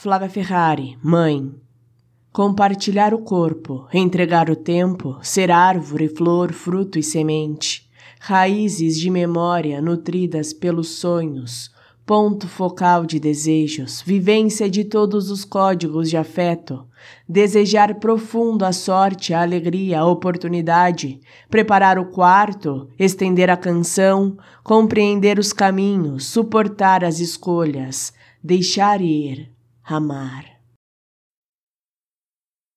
Flávia Ferrari, mãe. Compartilhar o corpo, entregar o tempo, ser árvore, flor, fruto e semente, raízes de memória nutridas pelos sonhos, ponto focal de desejos, vivência de todos os códigos de afeto, desejar profundo a sorte, a alegria, a oportunidade, preparar o quarto, estender a canção, compreender os caminhos, suportar as escolhas, deixar ir, amar.